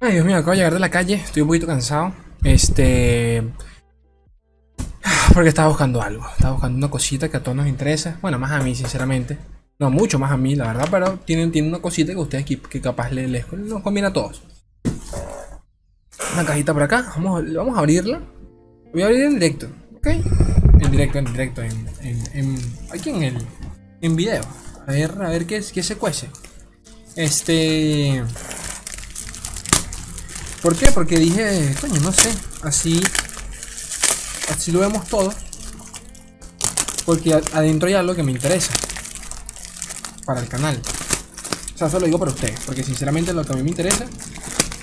Ay, Dios mío, acabo de llegar de la calle, estoy un poquito cansado. Este. Porque estaba buscando algo. Estaba buscando una cosita que a todos nos interesa. Bueno, más a mí, sinceramente. No, mucho más a mí, la verdad, pero tienen, tienen una cosita que ustedes que, que capaz les, nos combina a todos. Una cajita por acá. Vamos, vamos a abrirla. Voy a abrir en directo, ¿ok? En directo, en directo, en, en- aquí en el en video. A ver, a ver qué, es- qué se cuece. Este. ¿Por qué? Porque dije, coño, no sé, así. Así lo vemos todo. Porque adentro hay algo que me interesa. Para el canal. O sea, eso lo digo para ustedes. Porque sinceramente lo que a mí me interesa,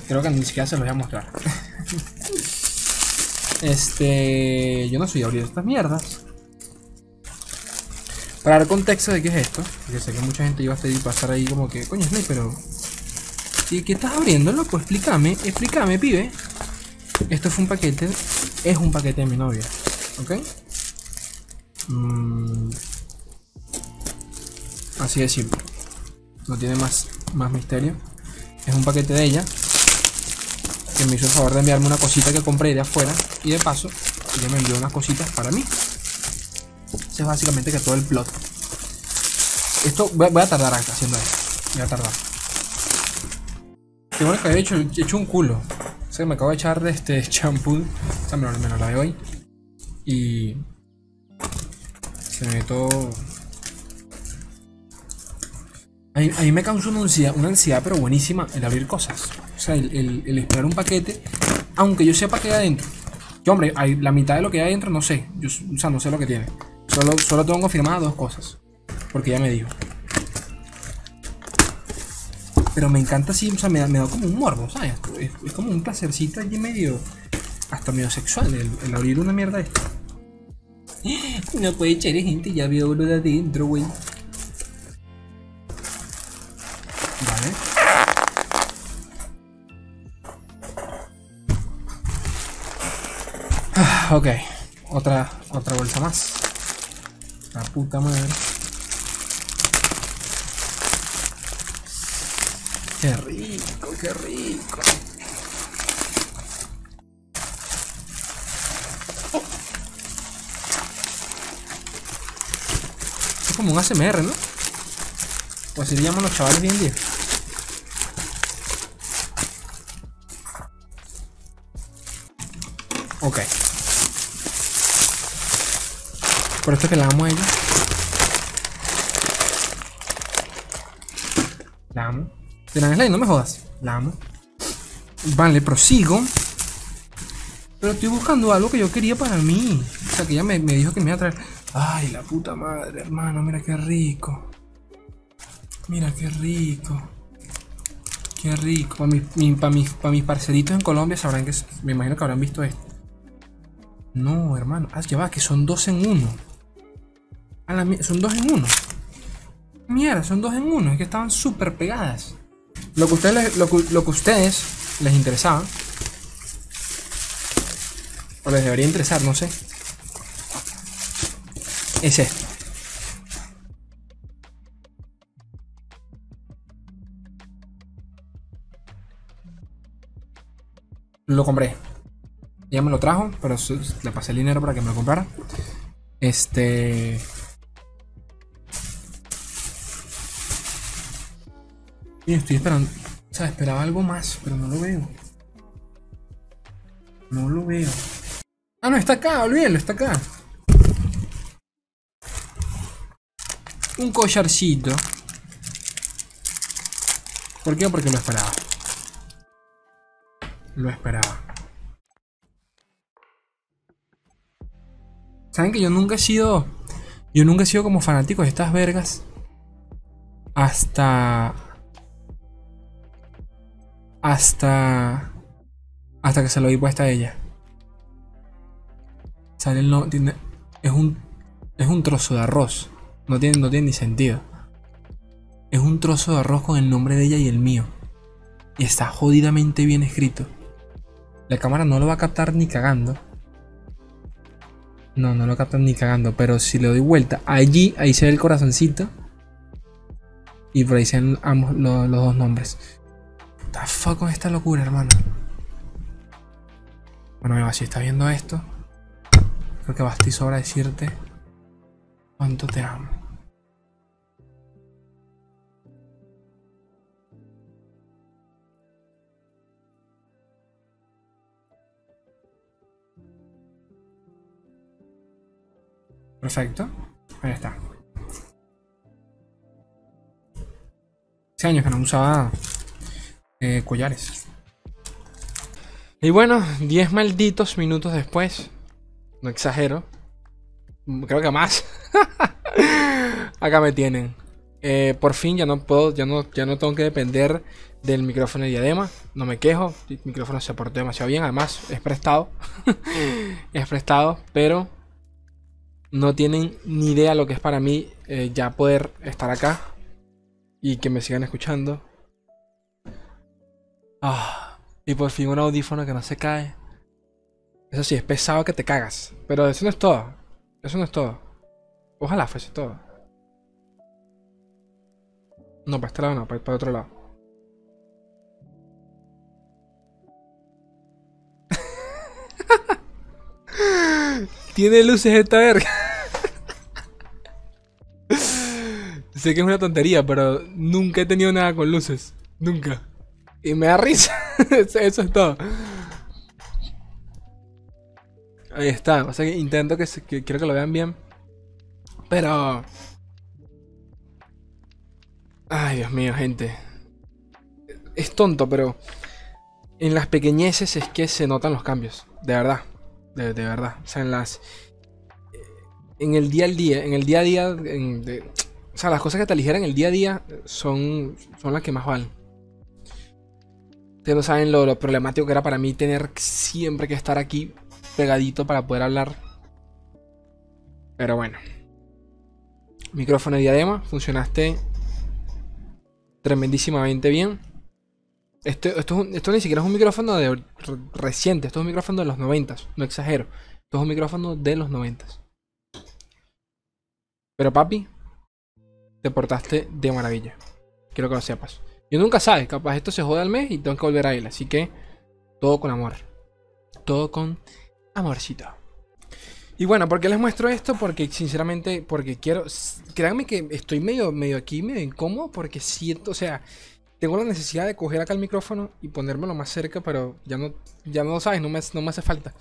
creo que ni siquiera se los voy a mostrar. este. Yo no soy abrir estas mierdas. Para dar contexto de qué es esto, porque sé que mucha gente iba a estar ahí como que, coño, Snake, pero. ¿Y qué estás abriendo, loco? Explícame, explícame, pibe. Esto fue un paquete, es un paquete de mi novia, ¿ok? Mm, así de simple. No tiene más, más misterio. Es un paquete de ella que me hizo el favor de enviarme una cosita que compré de afuera y de paso ella me envió unas cositas para mí. Ese es básicamente que todo el plot. Esto voy a, voy a tardar acá haciendo esto. Voy a tardar. Bueno que había hecho, hecho un culo. O sea, me acabo de echar de este champú. O sea, me lo, me lo hoy. Y. Se me todo. A mí, me causa una ansiedad, una ansiedad, pero buenísima, el abrir cosas. O sea, el, el- esperar un paquete, aunque yo sepa qué hay adentro. Que hombre, hay, la mitad de lo que hay adentro no sé. Yo, o sea, no sé lo que tiene. Solo, solo tengo confirmadas dos cosas. Porque ya me dijo. Pero me encanta así, o sea, me da, me da como un morbo, ¿sabes? Es, como un placercito allí medio. Hasta medio sexual el, abrir una mierda esta. No puede echar gente, ya veo uno de adentro, güey. Vale. Ah, ok, otra, otra bolsa más. La puta madre. Qué rico, qué rico. Es como un ASMR, ¿no? O así le llaman los chavales bien día. Ok. Por esto que la amo a ella. La amo. De la no me jodas. La amo. Vale, prosigo. Pero estoy buscando algo que yo quería para mí. O sea, que ella me, dijo que me iba a traer. Ay, la puta madre, hermano. Mira qué rico. Mira qué rico. Qué rico. Para mis, mi- mis, pa' mis parcelitos en Colombia sabrán que. Me imagino que habrán visto esto. No, hermano. Ah, ya va, que son dos en uno. Son dos en uno. Mierda, son dos en uno. Es que estaban súper pegadas. Lo que, ustedes, lo, lo que ustedes les interesaba. O les debería interesar, no sé. Es esto. Lo compré. Ella me lo trajo, pero le pasé el dinero para que me lo comprara. Este. Y estoy esperando. O sea, esperaba algo más, pero no lo veo. No lo veo. Ah, no, está acá, olvídalo, está acá. Un collarcito. ¿Por qué? Porque lo esperaba. Lo esperaba. ¿Saben que yo nunca he sido. Yo nunca he sido como fanático de estas vergas. Hasta. Hasta. Hasta que se lo di puesta a ella. Sale no. Tiene, es un. Es un trozo de arroz. No tiene, no tiene ni sentido. Es un trozo de arroz con el nombre de ella y el mío. Y está jodidamente bien escrito. La cámara no lo va a captar ni cagando. No, no lo captan ni cagando. Pero si le doy vuelta, allí, ahí se ve el corazoncito. Y por ahí se ambos lo- los dos nombres. The fuck con esta locura, hermano. Bueno, Eva, si estás viendo esto, creo que basta y sobra decirte cuánto te amo. Perfecto. Ahí está. Hace años que no usaba eh, collares. Y bueno, 10 malditos minutos después. No exagero. Creo que más. Acá me tienen. Eh, por fin ya no puedo, ya no, ya no tengo que depender del micrófono de diadema. No me quejo. El micrófono se portó demasiado bien. Además, es prestado. es prestado. Pero no tienen ni idea lo que es para mí eh, ya poder estar acá y que me sigan escuchando. Ah, y por fin un audífono que no se cae. Eso sí, es pesado que te cagas. Pero eso no es todo. Eso no es todo. Ojalá fuese todo. No, para este lado no, para, para otro lado. Tiene luces esta verga. sé que es una tontería, pero nunca he tenido nada con luces. Nunca. Y me da risa. Eso es todo. Ahí está. O sea que intento que, que quiero que lo vean bien. Pero. Ay, Dios mío, gente. Es tonto, pero. En las pequeñeces es que se notan los cambios. De verdad. De, verdad. O sea, en las. En el día al día. En el día a día. o sea, las cosas que te aligeran el día a día son, son las que más valen. Ustedes no saben lo, problemático que era para mí tener siempre que estar aquí pegadito para poder hablar. Pero bueno. Micrófono de diadema. Funcionaste tremendísimamente bien. Este, esto, esto, ni siquiera es un micrófono de reciente, esto es un micrófono de los 90, no exagero. Esto es un micrófono de los 90. Pero papi, te portaste de maravilla. Quiero que lo sepas. Yo nunca sabes, capaz esto se joda al mes y tengo que volver a él. Así que todo con amor. Todo con amorcito. Y bueno, ¿por qué les muestro esto? Porque sinceramente, porque quiero... Créanme que estoy medio, medio aquí, medio incómodo porque siento, o sea, tengo la necesidad de coger acá el micrófono y ponérmelo más cerca, pero ya no, ya no lo sabes, no me, no me hace falta.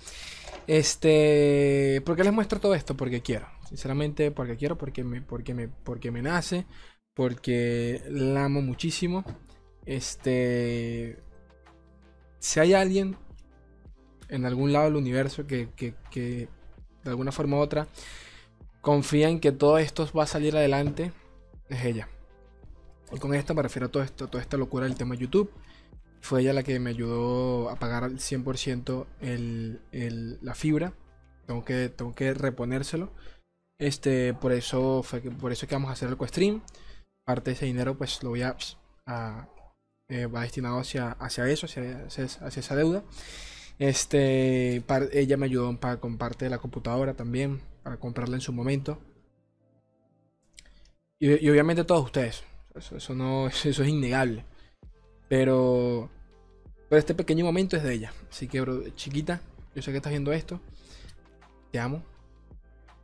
Este, ¿por qué les muestro todo esto? Porque quiero, sinceramente, porque quiero, porque me, porque me, porque me nace, porque la amo muchísimo. Este, si hay alguien en algún lado del universo que, que, que de alguna forma u otra confía en que todo esto va a salir adelante, es ella. Y con esto me refiero a todo esto, toda esta locura del tema YouTube. Fue ella la que me ayudó a pagar al 100% el, la fibra. Tengo que, tengo que reponérselo. Este, por eso fue que, por eso que vamos a hacer el co-stream. Parte de ese dinero, pues lo voy a, eh, va destinado hacia, hacia eso, hacia, hacia, esa deuda. Este, ella me ayudó para, con parte de la computadora también, para comprarla en su momento. y obviamente todos ustedes. Eso, no, eso es innegable. Pero, pero este pequeño momento es de ella. Así que, bro, chiquita, yo sé que estás viendo esto. Te amo.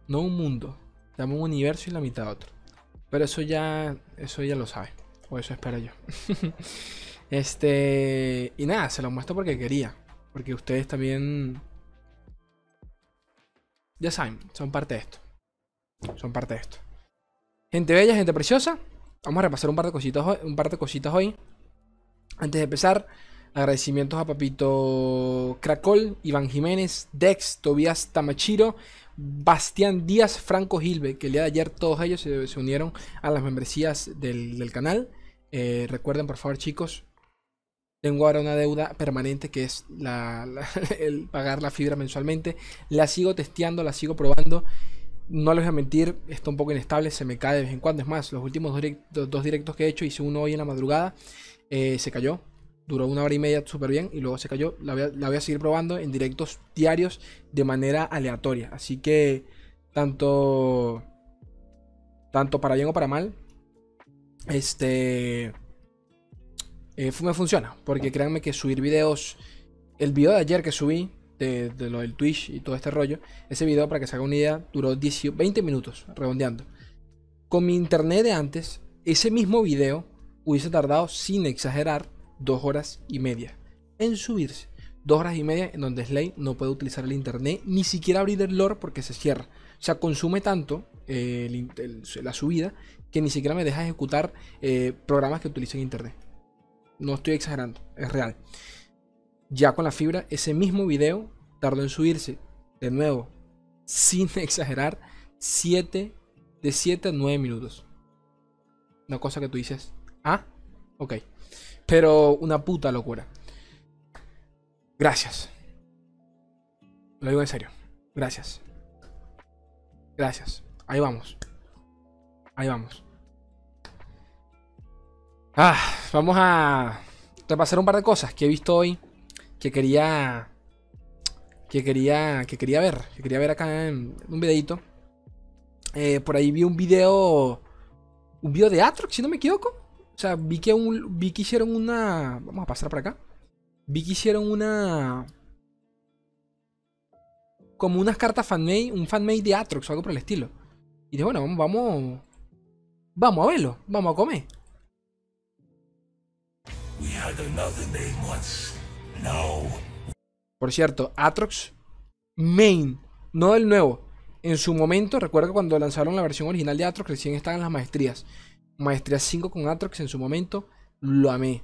No un mundo. Te amo un universo y la mitad otro. Pero eso ya, eso ya lo sabe. O eso espero yo. este, y nada, se lo muestro porque quería. Porque ustedes también, ya saben, son parte de esto. Son parte de esto. Gente bella, gente preciosa. Vamos a repasar un par de cositas, hoy, un par de cositas hoy. Antes de empezar, agradecimientos a Papito Cracol, Iván Jiménez, Dex, Tobias Tamachiro, Bastián Díaz, Franco Gilbe, que el día de ayer todos ellos se, unieron a las membresías del, canal. Eh, recuerden, por favor, chicos, tengo ahora una deuda permanente que es el pagar la fibra mensualmente. La sigo testeando, la sigo probando no les voy a mentir, está un poco inestable, se me cae de vez en cuando. Es más, los últimos dos, directos que he hecho, hice uno hoy en la madrugada, eh, se cayó. Duró una hora y media súper bien y luego se cayó. La voy, a, seguir probando en directos diarios de manera aleatoria. Así que tanto, tanto para bien o para mal, este, eh, me funciona. Porque créanme que subir videos. El video de ayer que subí, de, lo del Twitch y todo este rollo, ese video, para que se haga una idea, duró 20 minutos, redondeando. Con mi internet de antes, ese mismo video hubiese tardado, sin exagerar, dos horas y media en subirse. Dos horas y media en donde Slay no puede utilizar el internet, ni siquiera abrir el lore porque se cierra. O sea, consume tanto eh, la subida que ni siquiera me deja ejecutar eh, programas que utilicen internet. No estoy exagerando, es real. Ya con la fibra, ese mismo video tardó en subirse, de nuevo, sin exagerar, 7 de 7 a 9 minutos. Una cosa que tú dices, ah, ok. Pero una puta locura. Gracias. Lo digo en serio. Gracias. Gracias. Ahí vamos. Ahí vamos. Ah, vamos a repasar un par de cosas que he visto hoy que quería que quería que quería ver, que quería ver acá en un videito. Eh, por ahí vi un video un video de Atrox, si no me equivoco. O sea, vi que un, vi que hicieron una vamos a pasar por acá. Vi que hicieron una como unas cartas fanmade, un fanmade de Atrox o algo por el estilo. Y dije, bueno, vamos, vamos, vamos a verlo, vamos a comer. Por cierto, Atrox Main, no el nuevo. En su momento, recuerdo cuando lanzaron la versión original de Atrox, recién estaban las maestrías. Maestría 5 con Atrox en su momento, lo amé.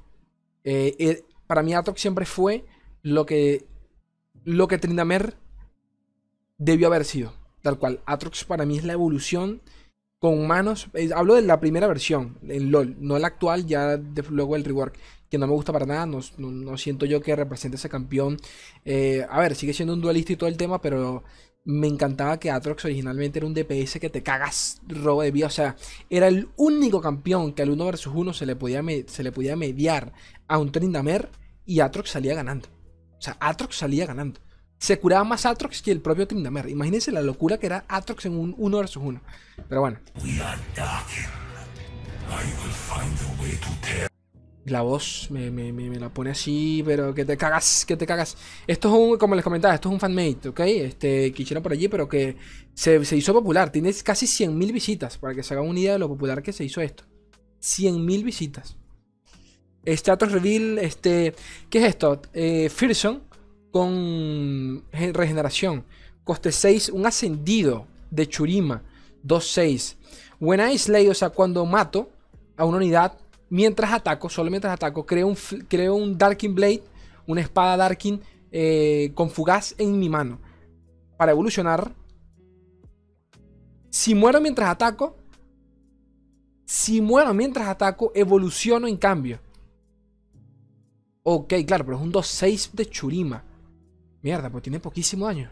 Eh, eh, para mí Atrox siempre fue lo que lo que Trindamer debió haber sido. Tal cual, Atrox para mí es la evolución con manos. Eh, hablo de la primera versión, en LOL, no la actual, ya luego el rework, que no me gusta para nada. No, siento yo que represente ese campeón. A ver, sigue siendo un dualista y todo el tema, pero me encantaba que Atrox originalmente era un DPS que te cagas robo de vida. O sea, era el único campeón que al 1 vs 1 se le podía, se le podía mediar a un Trindamer y Atrox salía ganando. O sea, Atrox salía ganando se curaba más Atrox que el propio Tryndamere. Imagínense la locura que era Atrox en un 1 vs 1. Pero bueno. La voz me, la pone así, pero que te cagas, que te cagas. Esto es un, como les comentaba, esto es un fanmate, ¿ok? Este, que hicieron por allí, pero que se, hizo popular. Tiene casi 100.000 visitas, para que se hagan una idea de lo popular que se hizo esto. 100.000 visitas. Atrox Reveal, este... ¿Qué es esto? Eh, con regeneración. Coste 6, un ascendido de Churima. 2-6. When I slay, o sea, cuando mato a una unidad, mientras ataco, solo mientras ataco, creo un, creo un Darking Blade, una espada Darking eh, con fugaz en mi mano. Para evolucionar. Si muero mientras ataco, si muero mientras ataco, evoluciono en cambio. Ok, claro, pero es un 2-6 de Churima. Mierda, pues tiene poquísimo daño.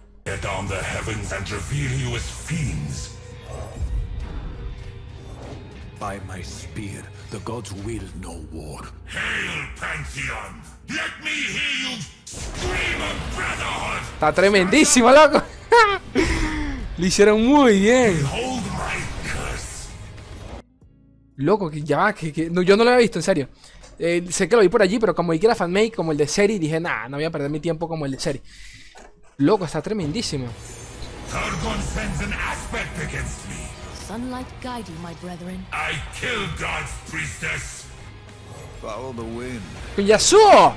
By my spear, the gods will no war. Hail, Pantheon! Let me hear you scream of brotherhood! Está tremendísimo, loco. Lo hicieron muy bien. Loco, que ya va, que, no, yo no lo había visto, en serio. Eh, sé que lo vi por allí, pero como vi que era fanmake, como el de Seri, dije, nah, no voy a perder mi tiempo como el de Seri. Loco, está tremendísimo. Sunlight guide you, my brethren. I kill God's priestess. Follow the wind. ¡Yasuo!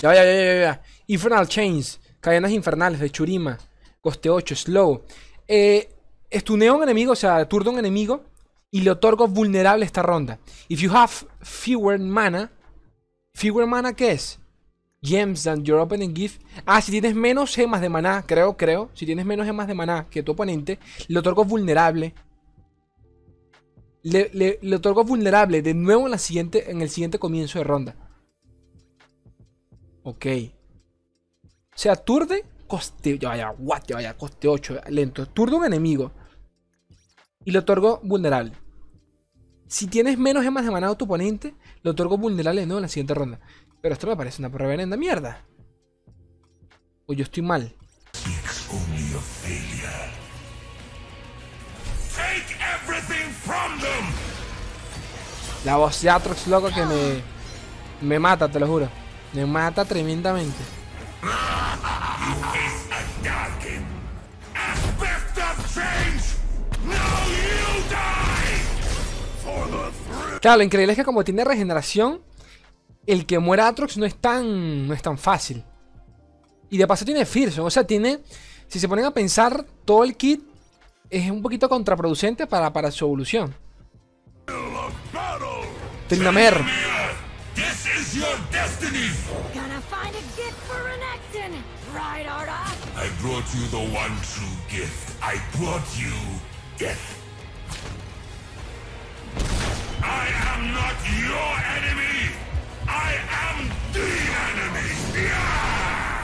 Ya, ya, ya, ya, ya. Infernal Chains. Cadenas infernales de Churima. Coste 8, slow. Eh, estuneo a un enemigo, o sea, turdo a un enemigo y le otorgo vulnerable esta ronda. If you have fewer mana, fewer mana ¿qué es? Gems than your opening gift. Ah, si tienes menos gemas de maná, creo, creo. Si tienes menos gemas de maná que tu oponente, le otorgo vulnerable. Le, le, otorgo vulnerable de nuevo en, la siguiente, en el siguiente comienzo de ronda. Ok. O sea, turde, coste. Ya vaya, what, ya vaya, coste 8, lento. Turde un enemigo. Y le otorgo vulnerable. Si tienes menos gemas de maná a tu oponente, le otorgo vulnerable ¿no? en la siguiente ronda. Pero esto me parece una reverenda mierda. O yo estoy mal. La voz de Atrox, loco, que me, me mata, te lo juro. Me mata tremendamente. Claro, lo increíble es que como tiene regeneración, el que muera Atrox no es tan, no es tan fácil. Y de paso tiene Fearsome, o sea, tiene... Si se ponen a pensar, todo el kit es un poquito contraproducente para, para su evolución. Arda? I brought you the one true gift. I brought you death. I am not your enemy.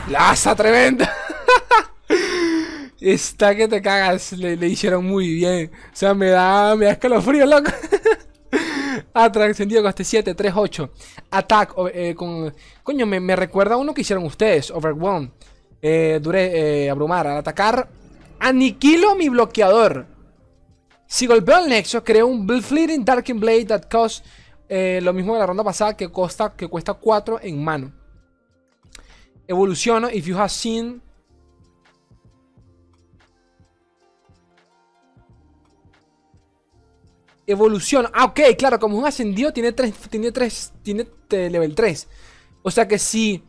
¡Laza tremenda! Está que te cagas. Le, le hicieron muy bien. O sea, me da, me da escalofrío, loco. Atrax, sentido coste 7, 3, 8. Attack, eh, con... Coño, me, recuerda a uno que hicieron ustedes. Overwhelm. Eh, duré, eh, abrumar. Al atacar, aniquilo mi bloqueador. Si golpeo al nexo, creo un Fleeting Darkened Blade that cost eh, lo mismo de la ronda pasada que, costa, que cuesta 4 en mano. Evoluciono. If you have seen. Evolución. Ah, ok, claro, como es un ascendido, tiene 3. Tiene 3. Tiene eh, level 3. O sea que si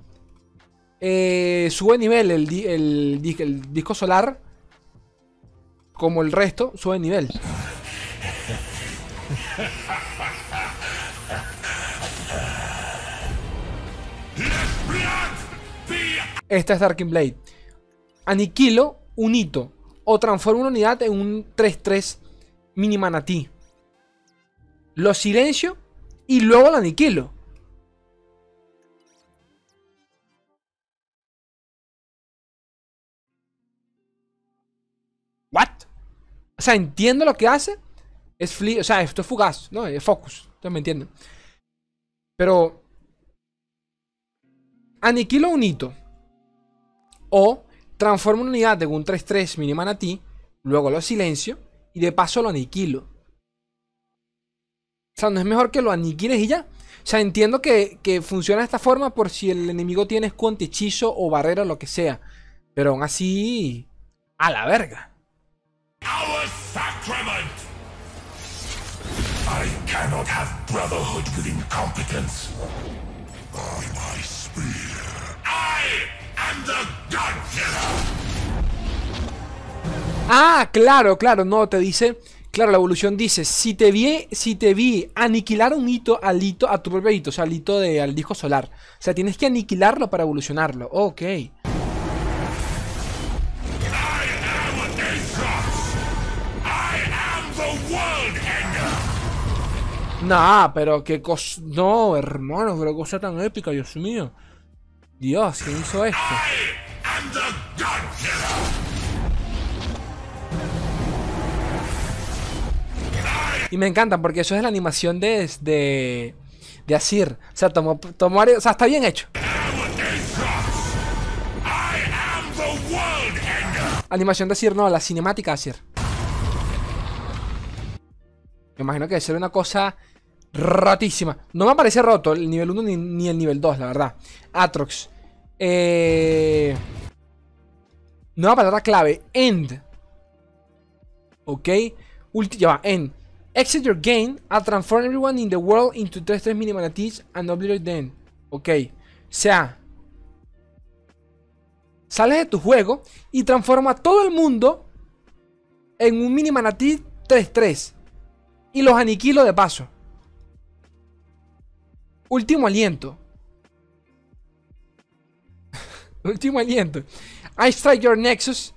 eh, sube nivel el, el, el disco solar, como el resto, sube nivel. Esta es Darkin Blade. Aniquilo un hito. O transformo una unidad en un 3-3 mini manatí. Lo silencio y luego lo aniquilo. ¿What? O sea, entiendo lo que hace. Es fli o sea, esto es fugaz, ¿no? Es focus. Ustedes me entienden. Pero. Aniquilo un hito. O transformo una unidad de un 3-3 mini manatí. Luego lo silencio. Y de paso lo aniquilo. O sea, no es mejor que lo aniquiles y ya. O sea, entiendo que, que funciona de esta forma por si el enemigo tiene escudo hechizo o barrera o lo que sea. Pero aún así. A la verga. I cannot have brotherhood with incompetence. By my. I am the God Killer. Ah, claro, claro, no, te dice. Claro, la evolución dice, si te vi, si te vi aniquilar un hito al hito, a tu propio hito, o sea, al hito de, al disco solar. O sea, tienes que aniquilarlo para evolucionarlo. Ok. Nah, pero qué cosa. No, hermano, pero cosa tan épica, Dios mío. Dios, ¿quién hizo esto? Y me encanta porque eso es la animación de, de, de Asir. O sea, tomó, tomó, o sea, está bien hecho. Animación de Asir, no, la cinemática de Asir. Me imagino que debe ser una cosa rotísima. No me parece roto el nivel 1 ni, ni el nivel 2, la verdad. Atrox. Eh... Nueva palabra clave. End. Ok. Ulti ya va. End. Exit your game and transform everyone in the world into 3-3 mini manatees and obliterate them. Ok. O sea. Sales de tu juego y transforma a todo el mundo en un mini manatí 3-3. Y los aniquilo de paso. Último aliento. Último aliento. I strike your nexus.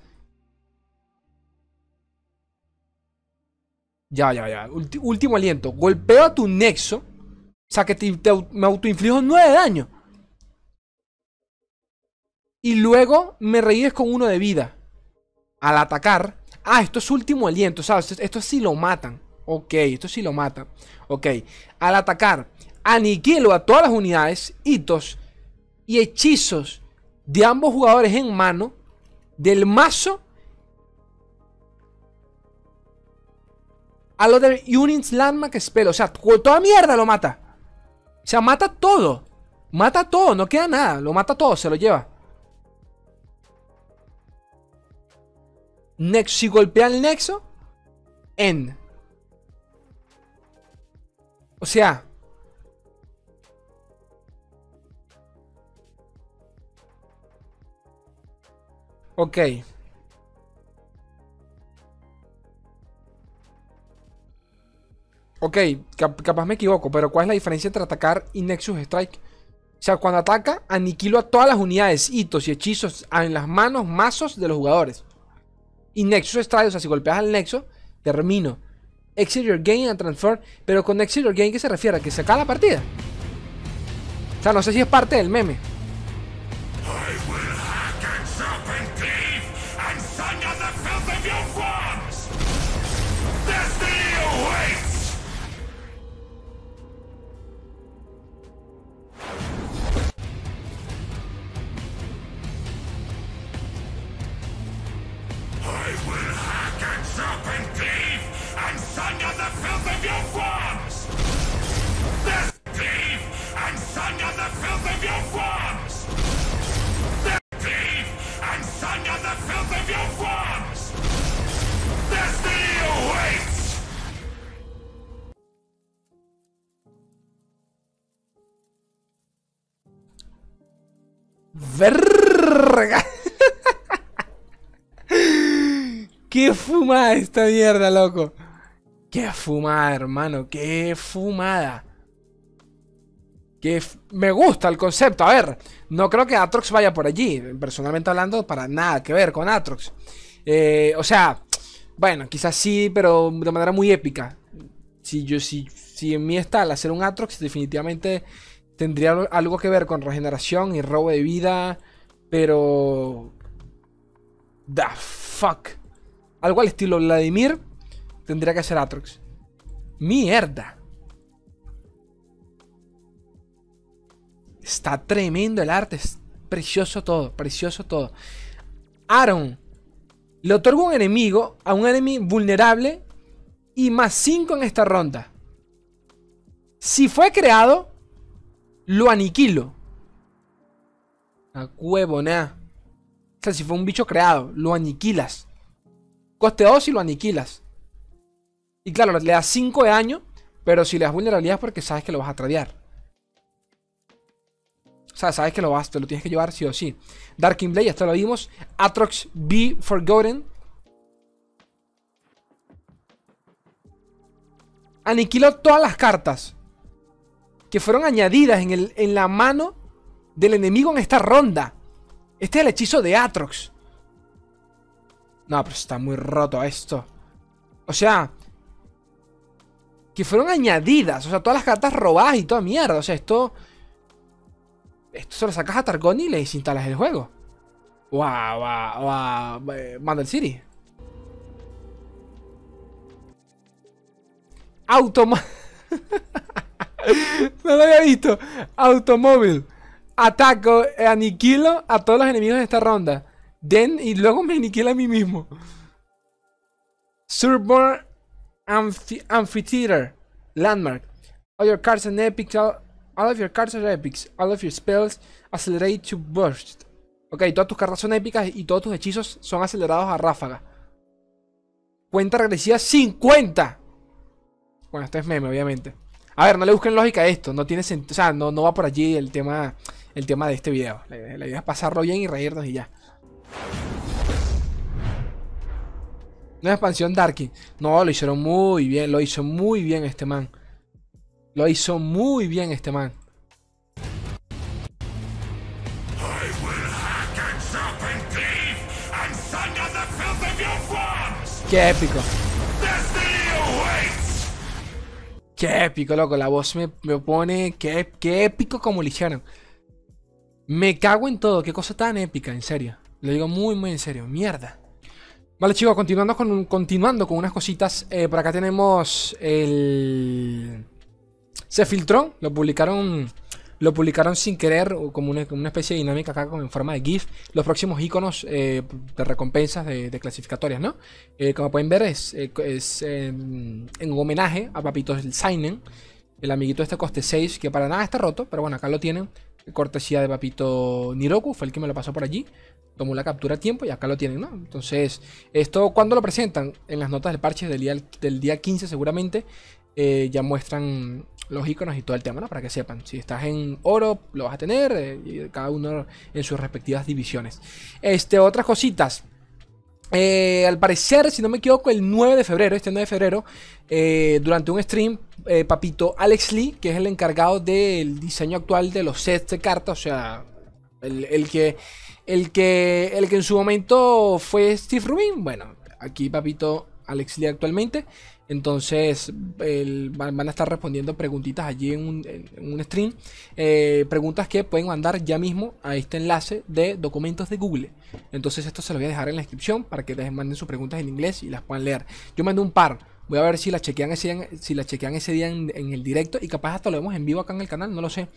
Ya, ya, ya. Último aliento. Golpeo a tu nexo. O sea que te, me autoinflijo 9 de daño. Y luego me reíes con uno de vida. Al atacar. Ah, esto es último aliento, ¿sabes? Esto, esto sí lo matan. Ok, esto sí lo matan. Ok. Al atacar, aniquilo a todas las unidades, hitos y hechizos de ambos jugadores en mano del mazo All other units landmark spell. O sea, toda mierda lo mata. O sea, mata todo. Mata todo, no queda nada. Lo mata todo, se lo lleva. Nexo, si golpea el nexo, end. O sea. Ok. Ok, cap- capaz me equivoco, pero ¿cuál es la diferencia entre atacar y Nexus Strike? O sea, cuando ataca, aniquilo a todas las unidades, hitos y hechizos en las manos, mazos de los jugadores. Y Nexus Strike, o sea, si golpeas al Nexo, termino. Your game and transfer. Pero con your game, ¿qué se refiere? ¿A que se acaba la partida? O sea, no sé si es parte del meme. ¡Verga! ¡Qué fumada esta mierda, loco! ¡Qué fumada, hermano! ¡Qué fumada! Que me gusta el concepto. A ver, no creo que Atrox vaya por allí. Personalmente hablando, para nada que ver con Atrox. Eh, o sea, bueno, quizás sí, pero de manera muy épica. Si yo, si, si en mí está el hacer un Atrox, definitivamente tendría algo- que ver con regeneración y robo de vida. Pero. The fuck. Algo al estilo Vladimir. Tendría que ser Atrox. Mierda. Está tremendo el arte. Es precioso todo. Precioso todo. Aaron. Le otorga un enemigo a un enemigo vulnerable. Y más 5 en esta ronda. Si fue creado. Lo aniquilo. A huevo, nada. O sea, si fue un bicho creado, lo aniquilas. Coste 2 y lo aniquilas. Y claro, le das 5 de daño. Pero si le das vulnerabilidad es porque sabes que lo vas a tradear. O sea, sabes que lo vas, te lo tienes que llevar sí o sí. Darkin Blade, esto lo vimos. Atrox Be Forgotten. Aniquiló todas las cartas que fueron añadidas en, el, en la mano del enemigo en esta ronda. Este es el hechizo de Atrox. No, pero está muy roto esto. O sea, que fueron añadidas. O sea, todas las cartas robadas y toda mierda. O sea, esto. Esto se lo sacas a Targoni y le desinstalas el juego. Wow, wow, wow. Mandel City. Automa. no lo había visto. Automóvil. Ataco, eh, aniquilo a todos los enemigos de esta ronda. Den y luego me aniquila a mí mismo. Surborn Amphi Amphitheater. Landmark. All your cards are epic. All, of your cards are epics. All of your spells accelerate to burst. Ok, todas tus cartas son épicas y todos tus hechizos son acelerados a ráfaga. Cuenta regresiva 50. Bueno, esto es meme, obviamente. A ver, no le busquen lógica a esto. No tiene sentido. O sea, no, no va por allí el tema, el tema de este video. La, la idea es pasarlo bien y reírnos y ya. Una expansión Darky. No, lo hicieron muy bien. Lo hizo muy bien este man. Lo hizo muy bien este man. I will Qué épico, loco. La voz me, me pone. Qué, qué épico como lo hicieron. Me cago en todo. Qué cosa tan épica, en serio. Lo digo muy, muy en serio. Mierda. Vale, chicos, continuando con, continuando con unas cositas. eh, por acá tenemos el. Se filtró. Lo publicaron. Lo publicaron sin querer, como una, como una especie de dinámica acá como en forma de GIF, los próximos iconos eh, de recompensas de, de clasificatorias, ¿no? Eh, como pueden ver, es, eh, es, eh, en homenaje a Papito el Seinen, el amiguito este coste 6, que para nada está roto, pero bueno, acá lo tienen. Cortesía de Papito Niroku, fue el que me lo pasó por allí. Tomó la captura a tiempo y acá lo tienen, ¿no? Entonces, esto cuando lo presentan en las notas del parche del día, del día 15 seguramente, ya muestran los iconos y todo el tema, ¿no? Para que sepan. Si estás en oro, lo vas a tener, eh, cada uno en sus respectivas divisiones. Este, otras cositas. Eh, al parecer, si no me equivoco, el 9 de febrero, este 9 de febrero, eh, durante un stream, papito Alex Lee, que es el encargado del diseño actual de los sets de cartas, o sea, el que, el, que, el que en su momento fue Steve Rubin, bueno, aquí papito Alex Lee actualmente. Entonces el- van, a estar respondiendo preguntitas allí en un, stream. eh, preguntas que pueden mandar ya mismo a este enlace de documentos de Google. Entonces esto se lo voy a dejar en la descripción para que les manden sus preguntas en inglés y las puedan leer. Yo mandé un par. Voy a ver si las chequean ese día, si las chequean ese día en, el directo y capaz hasta lo vemos en vivo acá en el canal, no lo sé.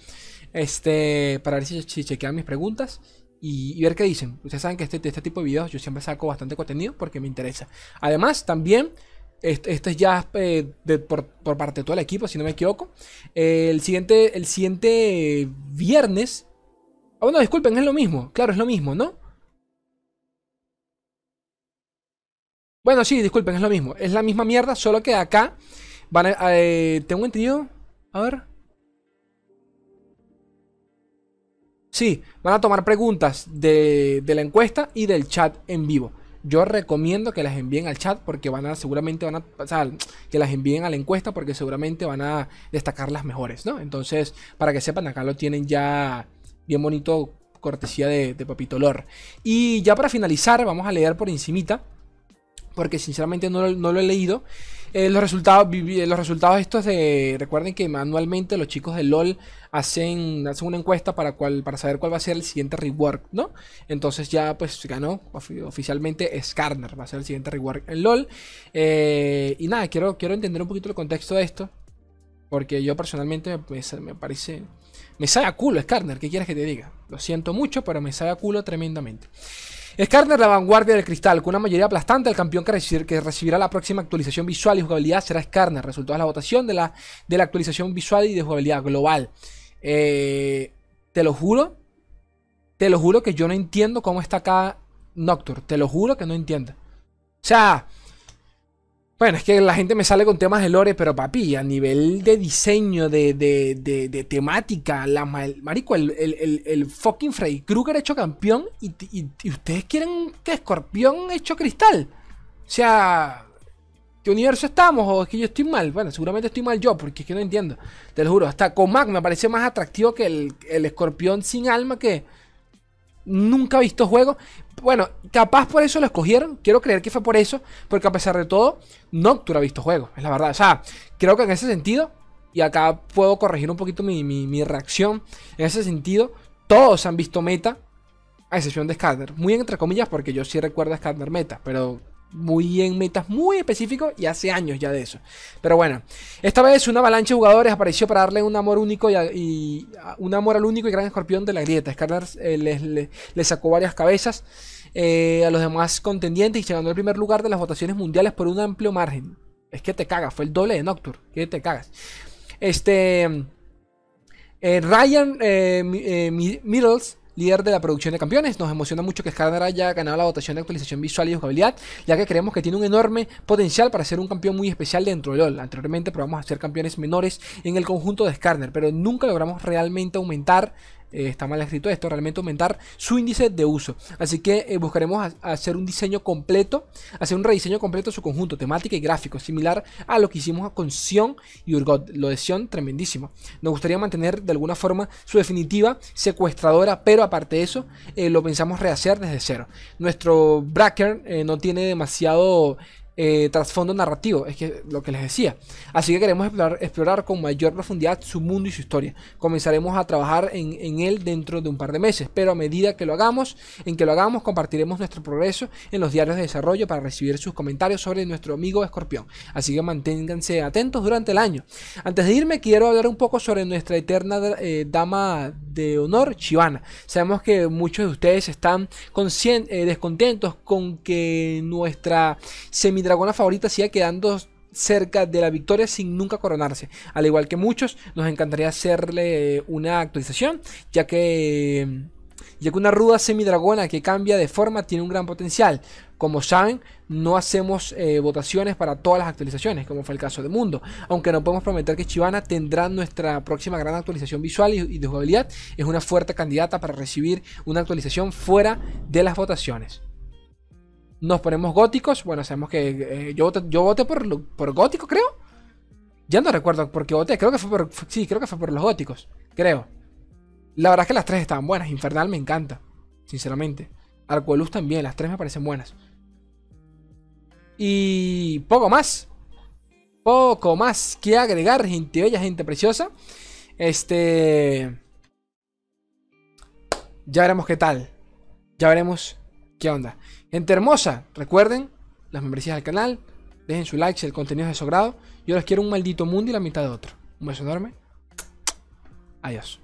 Este, para ver si, chequean mis preguntas y, y ver qué dicen. Ustedes saben que este, este tipo de videos yo siempre saco bastante contenido porque me interesa. Además, también, este, es ya eh, por, por parte de todo el equipo, si no me equivoco. Eh, el, siguiente, el siguiente viernes. Ah, bueno, disculpen, es lo mismo. Claro, es lo mismo, ¿no? Bueno, sí, disculpen, es lo mismo. Es la misma mierda, solo que acá van a, eh, tengo entendido. A ver. Sí, van a tomar preguntas de, de la encuesta y del chat en vivo. Yo recomiendo que las envíen al chat porque van a, seguramente van a, o sea, que las envíen a la encuesta porque seguramente van a destacar las mejores, ¿no? Entonces, para que sepan, acá lo tienen ya bien bonito, cortesía de, Papito Lor. Y ya para finalizar, vamos a leer por encimita, porque sinceramente no, no lo he leído. Eh, los resultados, los resultados estos de. Recuerden que manualmente los chicos de LOL hacen, hacen una encuesta para, cuál, para saber cuál va a ser el siguiente rework, ¿no? Entonces ya pues ganó ofi- oficialmente Skarner, va a ser el siguiente rework en LOL. Eh, y nada, quiero, quiero entender un poquito el contexto de esto. Porque yo personalmente me, parece. Me sabe a culo Skarner, ¿qué quieres que te diga? Lo siento mucho, pero me sabe a culo tremendamente. Skarner, la vanguardia del cristal, con una mayoría aplastante, el campeón que, recibir- que recibirá la próxima actualización visual y jugabilidad será Skarner. Resultado de la votación de la, de la actualización visual y de jugabilidad global. Eh, te lo juro, te lo juro que yo no entiendo cómo está acá Nocturne. Te lo juro que no entiendo. O sea, bueno, es que la gente me sale con temas de lore, pero papi, a nivel de diseño, de, de, de, temática, la ma- marico, el, el, el, fucking Freddy Krueger hecho campeón y- y ustedes quieren que Escorpión hecho cristal. O sea, ¿qué universo estamos? ¿O es que yo estoy mal? Bueno, seguramente estoy mal yo, porque es que no entiendo. Te lo juro, hasta con Mac me parece más atractivo que el, el escorpión sin alma que nunca he visto juego. Bueno, capaz por eso lo escogieron. Quiero creer que fue por eso, porque a pesar de todo, Nocturne ha visto juego, es la verdad. O sea, creo que en ese sentido, y acá puedo corregir un poquito mi, mi- mi reacción, en ese sentido, todos han visto meta, a excepción de Scanner. Muy entre comillas, porque yo sí recuerdo a Scanner meta, pero muy en metas muy específicos y hace años ya de eso. Pero bueno, esta vez una avalancha de jugadores apareció para darle un amor único y, un amor al único y gran escorpión de la grieta. Scanner eh, les sacó varias cabezas eh, a los demás contendientes y se ganó el primer lugar de las votaciones mundiales por un amplio margen. Es que te cagas, fue el doble de Nocturne, que te cagas. Este. eh, Ryan Mi- Mi- Middles, líder de la producción de campeones, nos emociona mucho que Skarner haya ganado la votación de actualización visual y jugabilidad, ya que creemos que tiene un enorme potencial para ser un campeón muy especial dentro de LoL. Anteriormente probamos a ser campeones menores en el conjunto de Skarner, pero nunca logramos realmente aumentar. Eh, está mal escrito esto, realmente aumentar su índice de uso. Así que eh, buscaremos hacer un diseño completo, hacer un rediseño completo de su conjunto, temática y gráfico, similar a lo que hicimos con Sion y Urgot. Lo de Sion, tremendísimo. Nos gustaría mantener de alguna forma su definitiva secuestradora, pero aparte de eso, eh, lo pensamos rehacer desde cero. Nuestro Bracker no tiene demasiado eh, trasfondo narrativo, es que lo que les decía. Así que queremos explorar, explorar con mayor profundidad su mundo y su historia. Comenzaremos a trabajar en, en él dentro de un par de meses, pero a medida que lo hagamos, en que lo hagamos, compartiremos nuestro progreso en los diarios de desarrollo para recibir sus comentarios sobre nuestro amigo Escorpión. Así que manténganse atentos durante el año. Antes de irme, quiero hablar un poco sobre nuestra eterna eh, dama de honor, Chivana. Sabemos que muchos de ustedes están eh, descontentos con que nuestra semidragona favorita siga quedando cerca de la victoria sin nunca coronarse. Al igual que muchos, nos encantaría hacerle una actualización, ya que ya que una ruda semidragona que cambia de forma tiene un gran potencial. Como saben, no hacemos eh, votaciones para todas las actualizaciones, como fue el caso de Mundo. Aunque no podemos prometer que Chivana tendrá nuestra próxima gran actualización visual y, y de jugabilidad, es una fuerte candidata para recibir una actualización fuera de las votaciones. Nos ponemos góticos. Bueno, sabemos que eh, yo, voté, yo voté por, por gótico, creo. Ya no recuerdo por qué voté. Creo que fue por. Sí, creo que fue por los góticos. Creo. La verdad es que las tres estaban buenas. Infernal me encanta. Sinceramente. Luz también. Las tres me parecen buenas. Y poco más. Poco más que agregar, gente bella, gente preciosa. Este. Ya veremos qué tal. Ya veremos qué onda. Gente hermosa, recuerden las membresías del canal. Dejen su like si el contenido es de su grado. Yo les quiero un maldito mundo y la mitad de otro. Un beso enorme. Adiós.